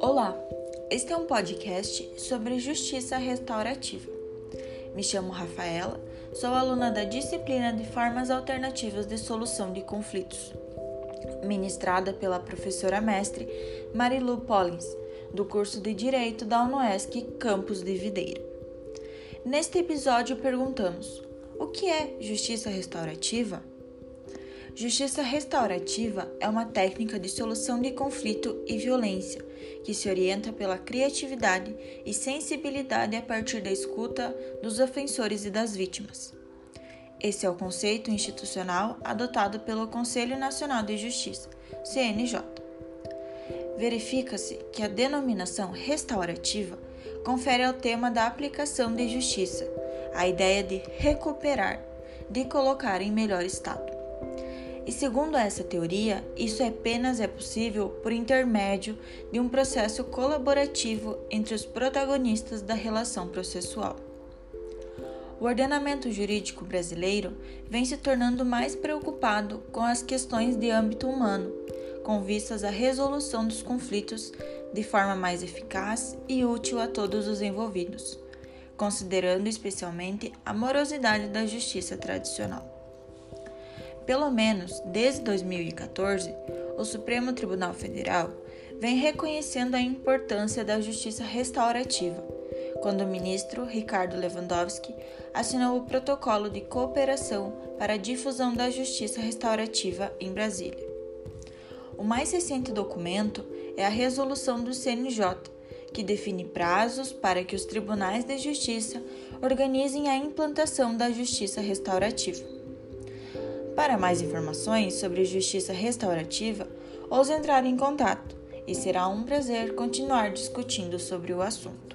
Olá, este é um podcast sobre justiça restaurativa. Me chamo Rafaela, sou aluna da disciplina de Formas Alternativas de Solução de Conflitos, ministrada pela professora mestre Marilu Pollins, do curso de Direito da UNOESC Campus de Videira. Neste episódio perguntamos: o que é justiça restaurativa? Justiça restaurativa é uma técnica de solução de conflito e violência que se orienta pela criatividade e sensibilidade a partir da escuta dos ofensores e das vítimas. Esse é o conceito institucional adotado pelo Conselho Nacional de Justiça, CNJ. Verifica-se que a denominação restaurativa confere ao tema da aplicação de justiça a ideia de recuperar, de colocar em melhor estado. E segundo essa teoria, isso apenas é possível por intermédio de um processo colaborativo entre os protagonistas da relação processual. O ordenamento jurídico brasileiro vem se tornando mais preocupado com as questões de âmbito humano, com vistas à resolução dos conflitos de forma mais eficaz e útil a todos os envolvidos, considerando especialmente a morosidade da justiça tradicional. Pelo menos desde 2014, o Supremo Tribunal Federal vem reconhecendo a importância da justiça restaurativa, quando o ministro Ricardo Lewandowski assinou o Protocolo de Cooperação para a Difusão da Justiça Restaurativa em Brasília. O mais recente documento é a resolução do CNJ, que define prazos para que os tribunais de justiça organizem a implantação da justiça restaurativa. Para mais informações sobre justiça restaurativa, ouse entrar em contato e será um prazer continuar discutindo sobre o assunto.